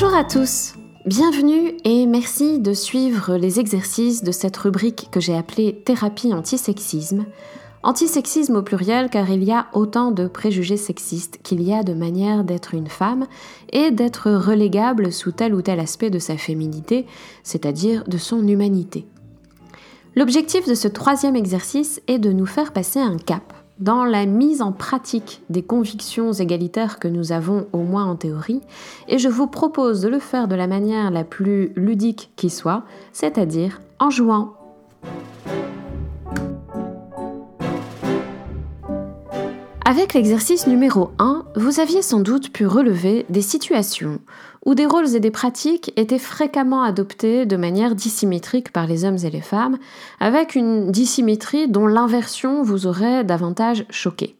Bonjour à tous, bienvenue et merci de suivre les exercices de cette rubrique que j'ai appelée thérapie antisexisme. Antisexisme au pluriel car il y a autant de préjugés sexistes qu'il y a de manières d'être une femme et d'être relégable sous tel ou tel aspect de sa féminité, c'est-à-dire de son humanité. L'objectif de ce troisième exercice est de nous faire passer un cap dans la mise en pratique des convictions égalitaires que nous avons au moins en théorie, et je vous propose de le faire de la manière la plus ludique qui soit, c'est-à-dire en jouant. Avec l'exercice numéro 1, vous aviez sans doute pu relever des situations où des rôles et des pratiques étaient fréquemment adoptés de manière dissymétrique par les hommes et les femmes, avec une dissymétrie dont l'inversion vous aurait davantage choqué.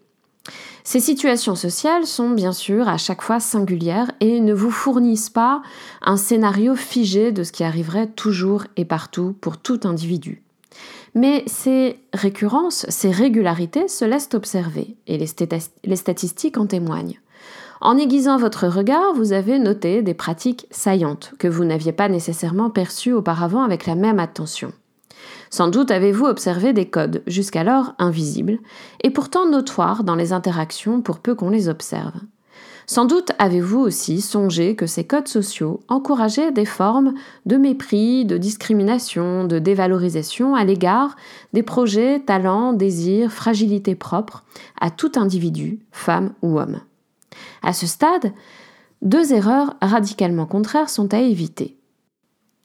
Ces situations sociales sont bien sûr à chaque fois singulières et ne vous fournissent pas un scénario figé de ce qui arriverait toujours et partout pour tout individu. Mais ces récurrences, ces régularités se laissent observer, et les, statistiques en témoignent. En aiguisant votre regard, vous avez noté des pratiques saillantes que vous n'aviez pas nécessairement perçues auparavant avec la même attention. Sans doute avez-vous observé des codes, jusqu'alors invisibles, et pourtant notoires dans les interactions pour peu qu'on les observe. Sans doute avez-vous aussi songé que ces codes sociaux encourageaient des formes de mépris, de discrimination, de dévalorisation à l'égard des projets, talents, désirs, fragilités propres à tout individu, femme ou homme. À ce stade, deux erreurs radicalement contraires sont à éviter.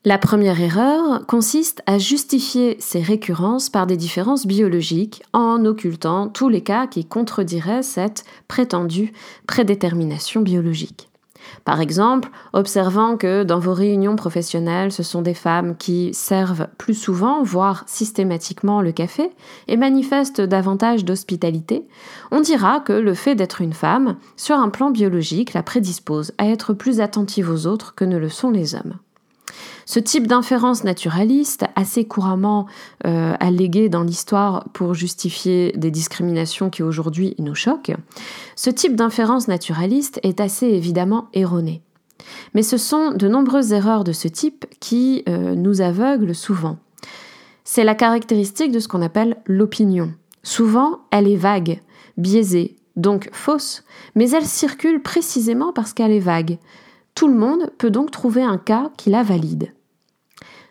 La première erreur consiste à justifier ces récurrences par des différences biologiques en occultant tous les cas qui contrediraient cette prétendue prédétermination biologique. Par exemple, observant que dans vos réunions professionnelles, ce sont des femmes qui servent plus souvent, voire systématiquement le café, et manifestent davantage d'hospitalité, on dira que le fait d'être une femme, sur un plan biologique, la prédispose à être plus attentive aux autres que ne le sont les hommes. Ce type d'inférence naturaliste, assez couramment euh, allégué dans l'histoire pour justifier des discriminations qui aujourd'hui nous choquent, ce type d'inférence naturaliste est assez évidemment erroné. Mais ce sont de nombreuses erreurs de ce type qui euh, nous aveuglent souvent. C'est la caractéristique de ce qu'on appelle l'opinion. Souvent, elle est vague, biaisée, donc fausse, mais elle circule précisément parce qu'elle est vague. Tout le monde peut donc trouver un cas qui la valide.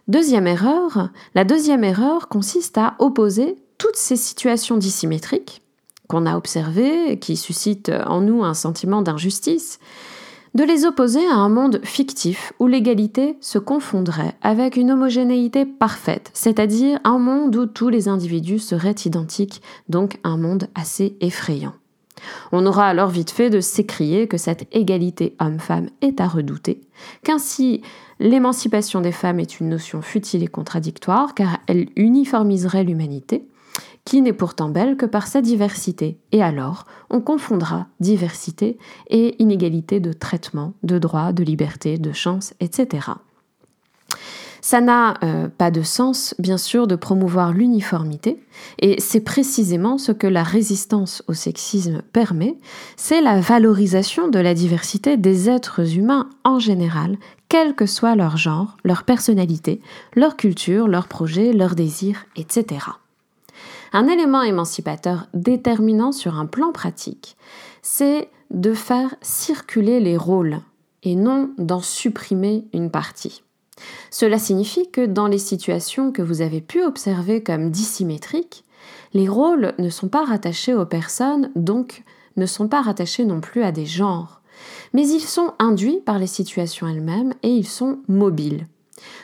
Deuxième erreur, la deuxième erreur consiste à opposer toutes ces situations dissymétriques qu'on a observées, qui suscitent en nous un sentiment d'injustice, de les opposer à un monde fictif où l'égalité se confondrait avec une homogénéité parfaite, c'est-à-dire un monde où tous les individus seraient identiques, donc un monde assez effrayant. On aura alors vite fait de s'écrier que cette égalité homme-femme est à redouter, qu'ainsi l'émancipation des femmes est une notion futile et contradictoire car elle uniformiserait l'humanité, qui n'est pourtant belle que par sa diversité. Et alors, on confondra diversité et inégalité de traitement, de droits, de liberté, de chance, etc. Ça n'a euh, pas de sens, bien sûr, de promouvoir l'uniformité, et c'est précisément ce que la résistance au sexisme permet, c'est la valorisation de la diversité des êtres humains en général, quel que soit leur genre, leur personnalité, leur culture, leurs projets, leurs désirs, etc. Un élément émancipateur déterminant sur un plan pratique, c'est de faire circuler les rôles et non d'en supprimer une partie. Cela signifie que dans les situations que vous avez pu observer comme dissymétriques, les rôles ne sont pas rattachés aux personnes, donc ne sont pas rattachés non plus à des genres, mais ils sont induits par les situations elles-mêmes et ils sont mobiles.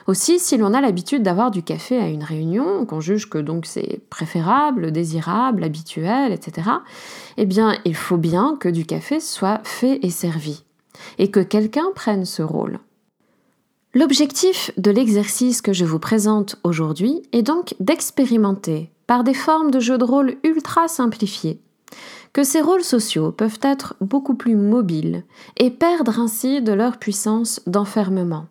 Aussi, si l'on a l'habitude d'avoir du café à une réunion, qu'on juge que donc c'est préférable, désirable, habituel, etc., eh bien, il faut bien que du café soit fait et servi, et que quelqu'un prenne ce rôle. L'objectif de l'exercice que je vous présente aujourd'hui est donc d'expérimenter, par des formes de jeux de rôle ultra simplifiés, que ces rôles sociaux peuvent être beaucoup plus mobiles et perdre ainsi de leur puissance d'enfermement.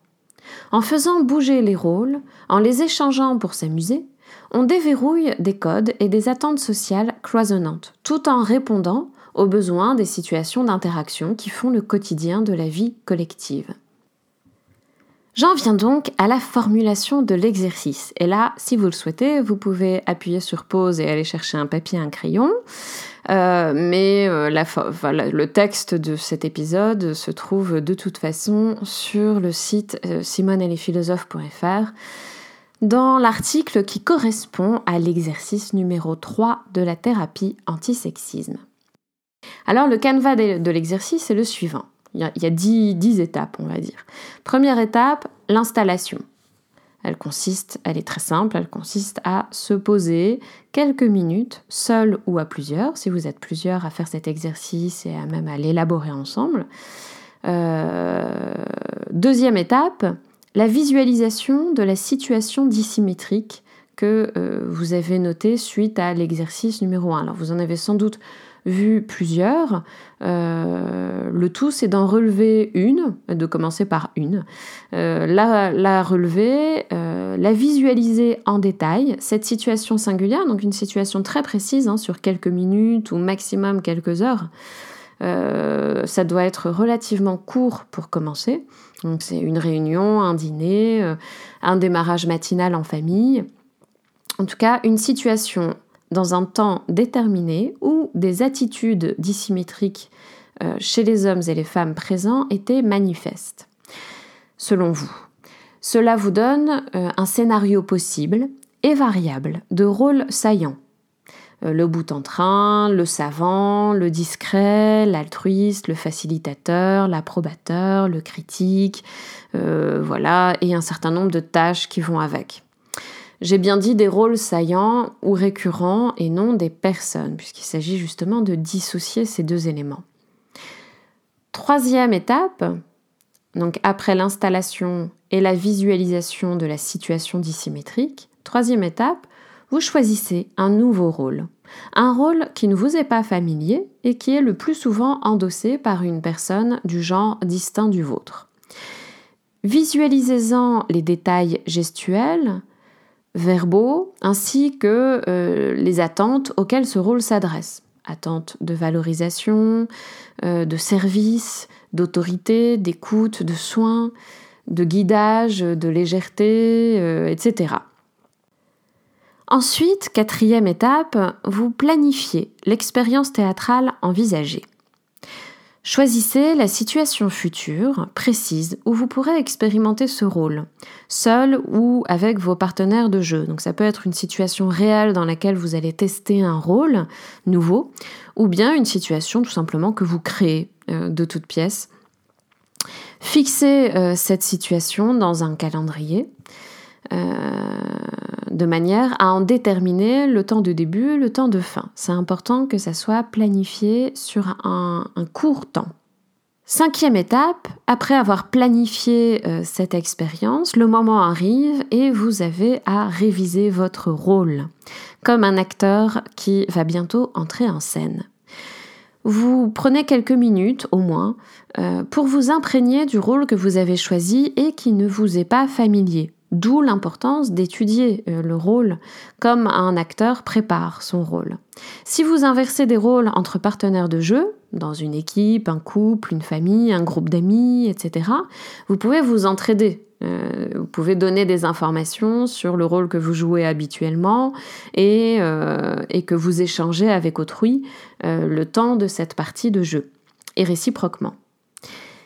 En faisant bouger les rôles, en les échangeant pour s'amuser, on déverrouille des codes et des attentes sociales cloisonnantes, tout en répondant aux besoins des situations d'interaction qui font le quotidien de la vie collective. J'en viens donc à la formulation de l'exercice. Et là, si vous le souhaitez, vous pouvez appuyer sur pause et aller chercher un papier un crayon. Euh, mais euh, le texte de cet épisode se trouve de toute façon sur le site euh, simoneetlesphilosophes.fr dans l'article qui correspond à l'exercice numéro 3 de la thérapie antisexisme. Alors le canevas de l'exercice est le suivant. Il y a, 10 étapes, on va dire. Première étape, l'installation. Elle consiste, elle est très simple, elle consiste à se poser quelques minutes, seul ou à plusieurs, si vous êtes plusieurs à faire cet exercice et à même à l'élaborer ensemble. Euh, deuxième étape, la visualisation de la situation dissymétrique que euh, vous avez notée suite à l'exercice numéro 1. Alors vous en avez sans doute vu plusieurs. Euh, le tout, c'est d'en relever une, de commencer par une, euh, la, relever, euh, la visualiser en détail, cette situation singulière, donc une situation très précise, hein, sur quelques minutes ou maximum quelques heures. ça doit être relativement court pour commencer. Donc c'est une réunion, un dîner, un démarrage matinal en famille. En tout cas, une situation dans un temps déterminé où des attitudes dissymétriques euh, chez les hommes et les femmes présents étaient manifestes. Selon vous, cela vous donne euh, un scénario possible et variable de rôles saillants. Euh, le bout en train, le savant, le discret, l'altruiste, le facilitateur, l'approbateur, le critique, voilà, et un certain nombre de tâches qui vont avec. J'ai bien dit des rôles saillants ou récurrents et non des personnes, puisqu'il s'agit justement de dissocier ces deux éléments. Troisième étape, donc après l'installation et la visualisation de la situation dissymétrique, troisième étape, vous choisissez un nouveau rôle. Un rôle qui ne vous est pas familier et qui est le plus souvent endossé par une personne du genre distinct du vôtre. Visualisez-en les détails gestuels, verbaux ainsi que euh, les attentes auxquelles ce rôle s'adresse. Attentes de valorisation, euh, de service, d'autorité, d'écoute, de soins, de guidage, de légèreté, euh, etc. Ensuite, quatrième étape, vous planifiez l'expérience théâtrale envisagée. Choisissez la situation future, précise, où vous pourrez expérimenter ce rôle, seul ou avec vos partenaires de jeu. Donc ça peut être une situation réelle dans laquelle vous allez tester un rôle nouveau, ou bien une situation tout simplement que vous créez euh, de toute pièce. Fixez euh, cette situation dans un calendrier. Euh, de manière à en déterminer le temps de début, le temps de fin. C'est important que ça soit planifié sur un, court temps. Cinquième étape, après avoir planifié euh, cette expérience, le moment arrive et vous avez à réviser votre rôle, comme un acteur qui va bientôt entrer en scène. Vous prenez quelques minutes au moins euh, pour vous imprégner du rôle que vous avez choisi et qui ne vous est pas familier. D'où l'importance d'étudier euh, le rôle comme un acteur prépare son rôle. Si vous inversez des rôles entre partenaires de jeu, dans une équipe, un couple, une famille, un groupe d'amis, etc., vous pouvez vous entraider. Euh, vous pouvez donner des informations sur le rôle que vous jouez habituellement et, euh, et que vous échangez avec autrui le temps de cette partie de jeu, et réciproquement.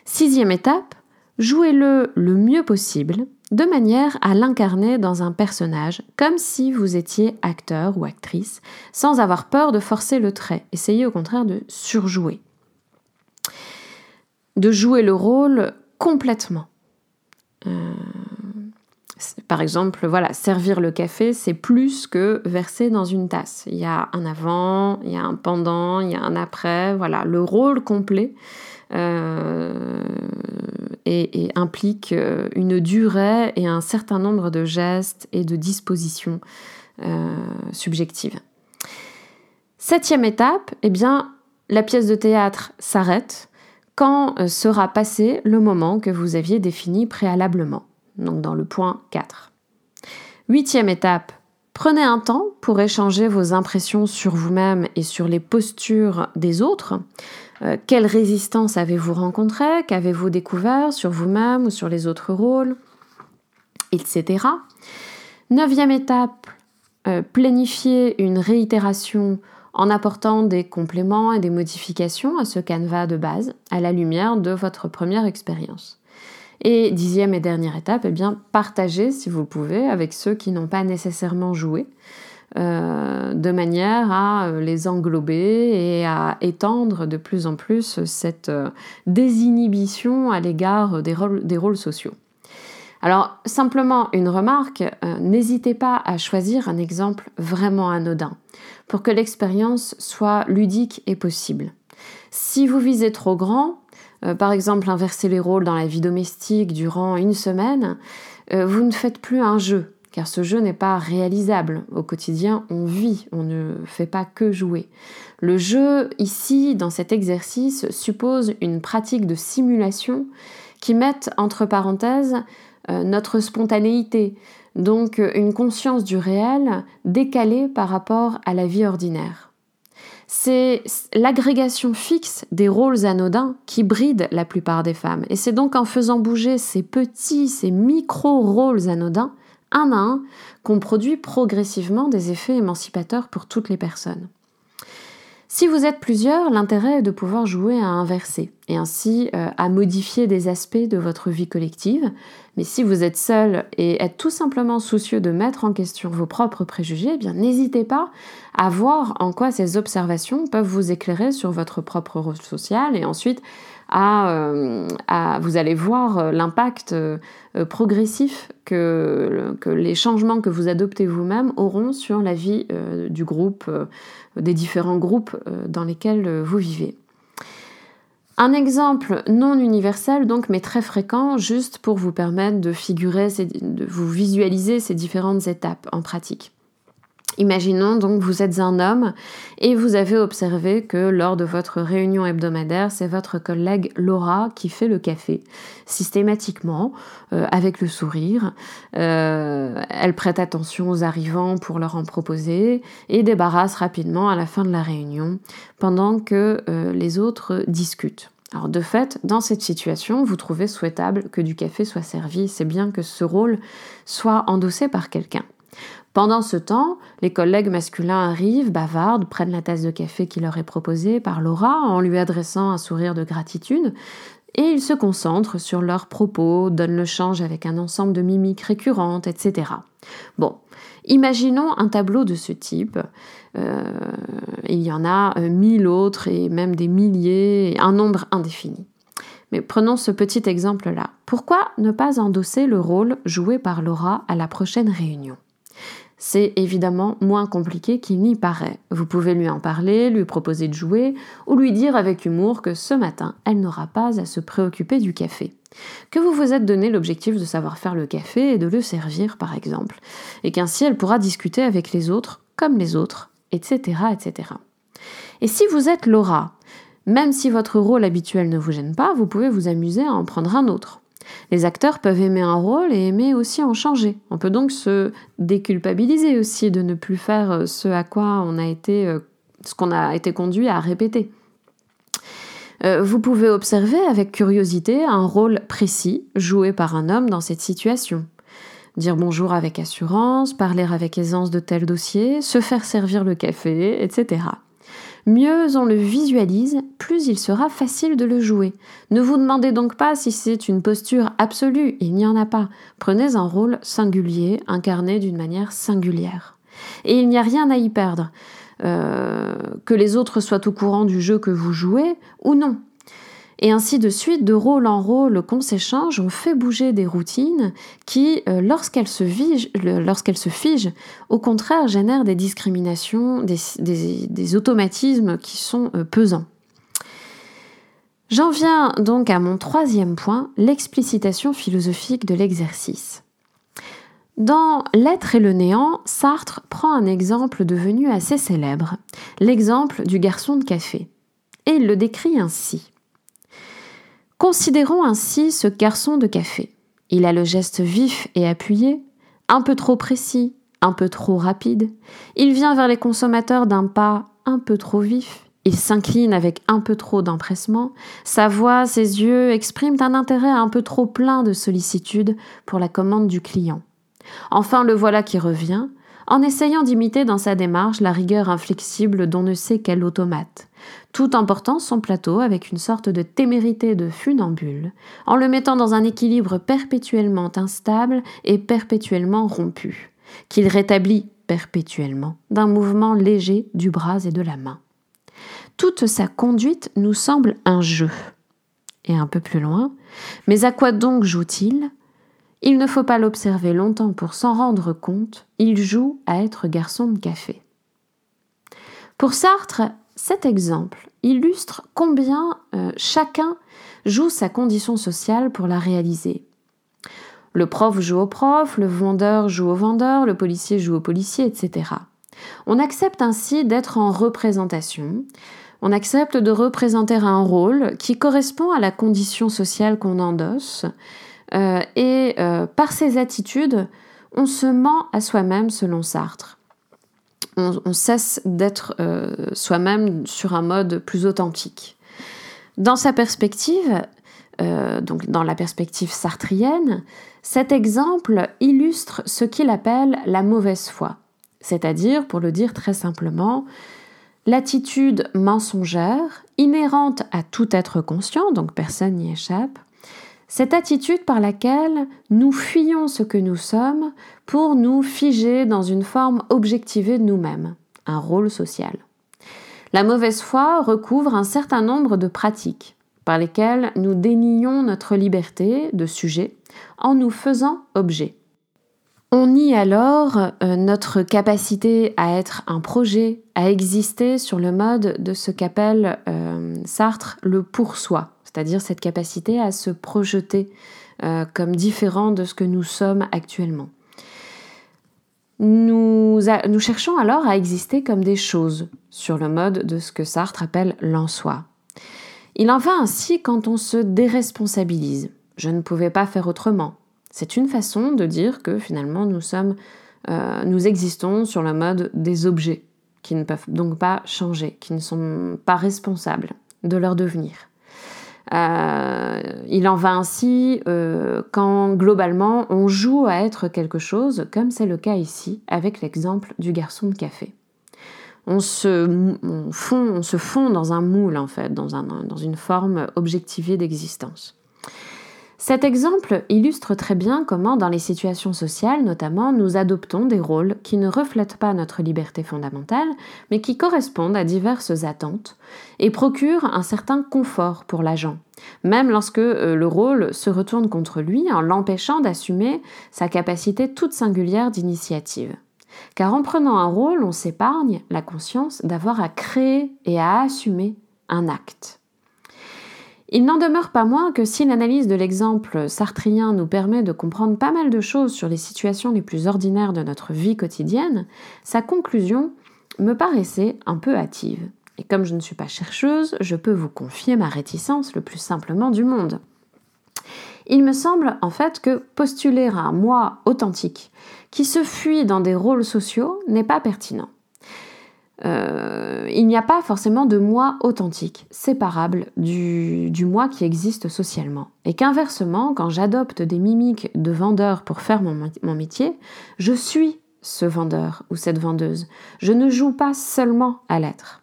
Sixième étape, jouez-le le mieux possible de manière à l'incarner dans un personnage, comme si vous étiez acteur ou actrice, sans avoir peur de forcer le trait. Essayez au contraire de surjouer. De jouer le rôle complètement. Euh, par exemple, voilà, servir le café, c'est plus que verser dans une tasse. Il y a un avant, il y a un pendant, il y a un après, voilà, le rôle complet. Euh, et, implique euh, une durée et un certain nombre de gestes et de dispositions euh, subjectives. Septième étape, eh bien, la pièce de théâtre s'arrête quand sera passé le moment que vous aviez défini préalablement, donc dans le point 4. Huitième étape, prenez un temps pour échanger vos impressions sur vous-même et sur les postures des autres. Euh, quelle résistance avez-vous rencontré Qu'avez-vous découvert sur vous-même ou sur les autres rôles? Etc. Neuvième étape, euh, planifier une réitération en apportant des compléments et des modifications à ce canevas de base à la lumière de votre première expérience. Et dixième et dernière étape, eh bien, partagez si vous pouvez avec ceux qui n'ont pas nécessairement joué, euh, de manière à euh, les englober et à étendre de plus en plus cette euh, désinhibition à l'égard des rôles, sociaux. Alors, simplement une remarque, n'hésitez pas à choisir un exemple vraiment anodin pour que l'expérience soit ludique et possible. Si vous visez trop grand, par exemple inverser les rôles dans la vie domestique durant une semaine, vous ne faites plus un jeu, car ce jeu n'est pas réalisable. Au quotidien, on vit, on ne fait pas que jouer. Le jeu, ici, dans cet exercice, suppose une pratique de simulation qui mette entre parenthèses euh, notre spontanéité, donc une conscience du réel décalée par rapport à la vie ordinaire. C'est l'agrégation fixe des rôles anodins qui bride la plupart des femmes. Et c'est donc en faisant bouger ces petits, ces micro-rôles anodins un à un qu'on produit progressivement des effets émancipateurs pour toutes les personnes. Si vous êtes plusieurs, l'intérêt est de pouvoir jouer à inverser et ainsi euh, à modifier des aspects de votre vie collective. Mais si vous êtes seul et êtes tout simplement soucieux de mettre en question vos propres préjugés, eh bien n'hésitez pas à voir en quoi ces observations peuvent vous éclairer sur votre propre rôle social et ensuite euh, à, vous allez voir euh, l'impact euh, progressif que, que, les changements que vous adoptez vous-même auront sur la vie du groupe, des différents groupes dans lesquels vous vivez. Un exemple non universel, donc, mais très fréquent, juste pour vous permettre de figurer, de vous visualiser ces différentes étapes en pratique. Imaginons donc vous êtes un homme et vous avez observé que lors de votre réunion hebdomadaire, c'est votre collègue Laura qui fait le café systématiquement euh, avec le sourire. Euh, elle prête attention aux arrivants pour leur en proposer et débarrasse rapidement à la fin de la réunion pendant que euh, les autres discutent. Alors de fait, dans cette situation, vous trouvez souhaitable que du café soit servi, c'est bien que ce rôle soit endossé par quelqu'un. Pendant ce temps, les collègues masculins arrivent, bavardent, prennent la tasse de café qui leur est proposée par Laura en lui adressant un sourire de gratitude, et ils se concentrent sur leurs propos, donnent le change avec un ensemble de mimiques récurrentes, etc. Bon, imaginons un tableau de ce type. Euh, il y en a euh, mille autres et même des milliers, un nombre indéfini. Mais prenons ce petit exemple-là. Pourquoi ne pas endosser le rôle joué par Laura à la prochaine réunion? C'est évidemment moins compliqué qu'il n'y paraît. Vous pouvez lui en parler, lui proposer de jouer, ou lui dire avec humour que ce matin, elle n'aura pas à se préoccuper du café. Que vous vous êtes donné l'objectif de savoir faire le café et de le servir, par exemple, et qu'ainsi elle pourra discuter avec les autres comme les autres, etc., etc. Et si vous êtes Laura, même si votre rôle habituel ne vous gêne pas, vous pouvez vous amuser à en prendre un autre. Les acteurs peuvent aimer un rôle et aimer aussi en changer. On peut donc se déculpabiliser aussi de ne plus faire euh, ce à quoi on a été, euh, ce qu'on a été conduit à répéter. Euh, vous pouvez observer avec curiosité un rôle précis joué par un homme dans cette situation. Dire bonjour avec assurance, parler avec aisance de tel dossier, se faire servir le café, etc. Mieux on le visualise, plus il sera facile de le jouer. Ne vous demandez donc pas si c'est une posture absolue, il n'y en a pas. Prenez un rôle singulier, incarné d'une manière singulière. Et il n'y a rien à y perdre. Euh, que les autres soient au courant du jeu que vous jouez ou non. Et ainsi de suite, de rôle en rôle qu'on s'échange, on fait bouger des routines qui, euh, lorsqu'elles se, figent, au contraire génèrent des discriminations, des, automatismes qui sont euh, pesants. J'en viens donc à mon troisième point, l'explicitation philosophique de l'exercice. Dans L'être et le néant, Sartre prend un exemple devenu assez célèbre, l'exemple du garçon de café. Et il le décrit ainsi. Considérons ainsi ce garçon de café. Il a le geste vif et appuyé, un peu trop précis, un peu trop rapide. Il vient vers les consommateurs d'un pas un peu trop vif. Il s'incline avec un peu trop d'empressement, sa voix, ses yeux expriment un intérêt un peu trop plein de sollicitude pour la commande du client. Enfin le voilà qui revient, en essayant d'imiter dans sa démarche la rigueur inflexible dont ne sait quel automate, tout en portant son plateau avec une sorte de témérité de funambule, en le mettant dans un équilibre perpétuellement instable et perpétuellement rompu, qu'il rétablit perpétuellement d'un mouvement léger du bras et de la main. Toute sa conduite nous semble un jeu. Et un peu plus loin, mais à quoi donc joue-t-il? Il ne faut pas l'observer longtemps pour s'en rendre compte, il joue à être garçon de café. Pour Sartre, cet exemple illustre combien euh, chacun joue sa condition sociale pour la réaliser. Le prof joue au prof, le vendeur joue au vendeur, le policier joue au policier, etc. On accepte ainsi d'être en représentation, on accepte de représenter un rôle qui correspond à la condition sociale qu'on endosse, euh, et euh, par ses attitudes, on se ment à soi-même selon Sartre. On, cesse d'être euh, soi-même sur un mode plus authentique. Dans sa perspective, donc dans la perspective sartrienne, cet exemple illustre ce qu'il appelle la mauvaise foi c'est-à-dire, pour le dire très simplement, l'attitude mensongère, inhérente à tout être conscient, donc personne n'y échappe, cette attitude par laquelle nous fuyons ce que nous sommes pour nous figer dans une forme objectivée de nous-mêmes, un rôle social. La mauvaise foi recouvre un certain nombre de pratiques par lesquelles nous dénions notre liberté de sujet en nous faisant objet. On nie alors euh, notre capacité à être un projet, à exister sur le mode de ce qu'appelle euh, Sartre le pour soi, c'est-à-dire cette capacité à se projeter euh, comme différent de ce que nous sommes actuellement. Nous, cherchons alors à exister comme des choses, sur le mode de ce que Sartre appelle l'en-soi. Il en va ainsi quand on se déresponsabilise. Je ne pouvais pas faire autrement. C'est une façon de dire que finalement nous euh, nous existons sur le mode des objets qui ne peuvent donc pas changer, qui ne sont pas responsables de leur devenir. Euh, il en va ainsi euh, quand globalement on joue à être quelque chose, comme c'est le cas ici avec l'exemple du garçon de café. On se, fond, on se fond dans un moule en fait, dans, un, dans une forme objectivée d'existence. Cet exemple illustre très bien comment, dans les situations sociales notamment, nous adoptons des rôles qui ne reflètent pas notre liberté fondamentale, mais qui correspondent à diverses attentes et procurent un certain confort pour l'agent, même lorsque euh, le rôle se retourne contre lui en l'empêchant d'assumer sa capacité toute singulière d'initiative. Car en prenant un rôle, on s'épargne la conscience d'avoir à créer et à assumer un acte. Il n'en demeure pas moins que si l'analyse de l'exemple sartrien nous permet de comprendre pas mal de choses sur les situations les plus ordinaires de notre vie quotidienne, sa conclusion me paraissait un peu hâtive. Et comme je ne suis pas chercheuse, je peux vous confier ma réticence le plus simplement du monde. Il me semble en fait que postuler un moi authentique qui se fuit dans des rôles sociaux n'est pas pertinent. Euh, il n'y a pas forcément de moi authentique, séparable du, du moi qui existe socialement. Et qu'inversement, quand j'adopte des mimiques de vendeur pour faire mon, mon métier, je suis ce vendeur ou cette vendeuse. Je ne joue pas seulement à l'être.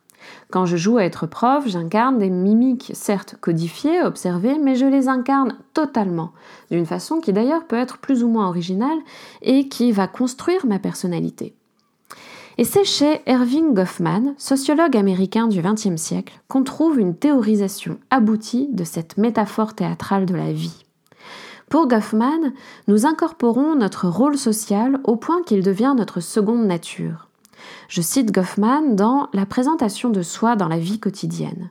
Quand je joue à être prof, j'incarne des mimiques certes codifiées, observées, mais je les incarne totalement, d'une façon qui d'ailleurs peut être plus ou moins originale et qui va construire ma personnalité. Et c'est chez Erving Goffman, sociologue américain du XXe siècle, qu'on trouve une théorisation aboutie de cette métaphore théâtrale de la vie. Pour Goffman, nous incorporons notre rôle social au point qu'il devient notre seconde nature. Je cite Goffman dans La présentation de soi dans la vie quotidienne.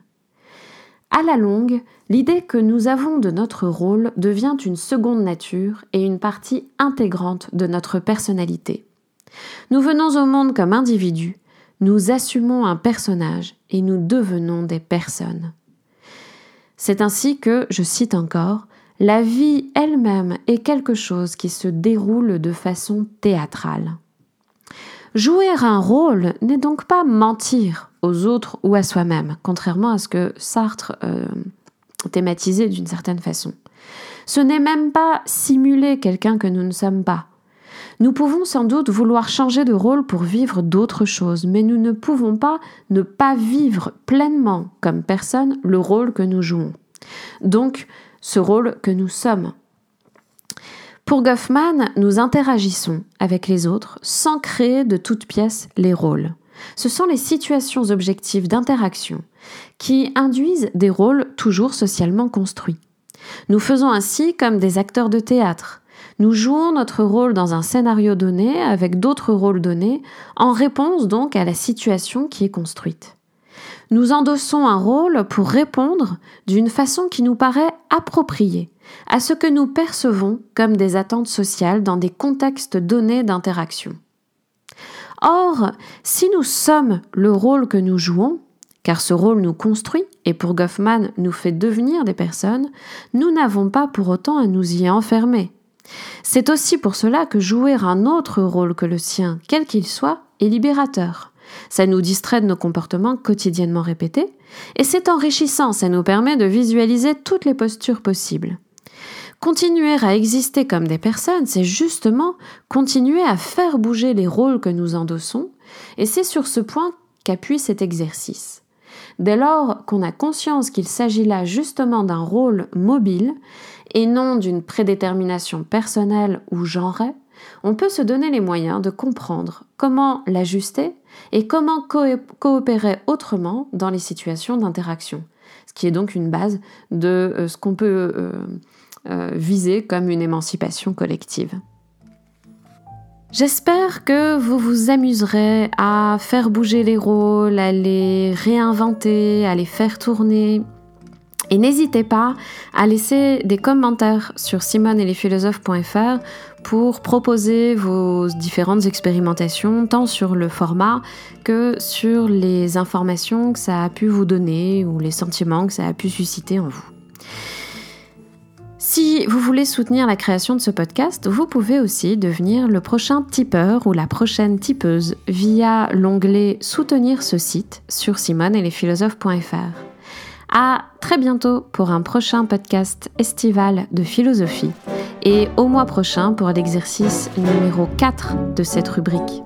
À la longue, l'idée que nous avons de notre rôle devient une seconde nature et une partie intégrante de notre personnalité. Nous venons au monde comme individus, nous assumons un personnage et nous devenons des personnes. C'est ainsi que, je cite encore, la vie elle-même est quelque chose qui se déroule de façon théâtrale. Jouer un rôle n'est donc pas mentir aux autres ou à soi-même, contrairement à ce que Sartre euh, thématisait d'une certaine façon. Ce n'est même pas simuler quelqu'un que nous ne sommes pas. Nous pouvons sans doute vouloir changer de rôle pour vivre d'autres choses, mais nous ne pouvons pas ne pas vivre pleinement comme personne le rôle que nous jouons. Donc, ce rôle que nous sommes. Pour Goffman, nous interagissons avec les autres sans créer de toutes pièces les rôles. Ce sont les situations objectives d'interaction qui induisent des rôles toujours socialement construits. Nous faisons ainsi comme des acteurs de théâtre. Nous jouons notre rôle dans un scénario donné avec d'autres rôles donnés, en réponse donc à la situation qui est construite. Nous endossons un rôle pour répondre d'une façon qui nous paraît appropriée à ce que nous percevons comme des attentes sociales dans des contextes donnés d'interaction. Or, si nous sommes le rôle que nous jouons, car ce rôle nous construit et pour Goffman nous fait devenir des personnes, nous n'avons pas pour autant à nous y enfermer. C'est aussi pour cela que jouer un autre rôle que le sien, quel qu'il soit, est libérateur. Ça nous distrait de nos comportements quotidiennement répétés, et c'est enrichissant, ça nous permet de visualiser toutes les postures possibles. Continuer à exister comme des personnes, c'est justement continuer à faire bouger les rôles que nous endossons, et c'est sur ce point qu'appuie cet exercice. Dès lors qu'on a conscience qu'il s'agit là justement d'un rôle mobile, et non d'une prédétermination personnelle ou genrée, on peut se donner les moyens de comprendre comment l'ajuster et comment coopérer autrement dans les situations d'interaction, ce qui est donc une base de euh, ce qu'on peut euh, euh, viser comme une émancipation collective. J'espère que vous vous amuserez à faire bouger les rôles, à les réinventer, à les faire tourner, et n'hésitez pas à laisser des commentaires sur simoneetlesphilosophes.fr pour proposer vos différentes expérimentations, tant sur le format que sur les informations que ça a pu vous donner ou les sentiments que ça a pu susciter en vous. Si vous voulez soutenir la création de ce podcast, vous pouvez aussi devenir le prochain tipeur ou la prochaine tipeuse via l'onglet Soutenir ce site sur simoneetlesphilosophes.fr. À très bientôt pour un prochain podcast estival de philosophie et au mois prochain pour l'exercice numéro 4 de cette rubrique.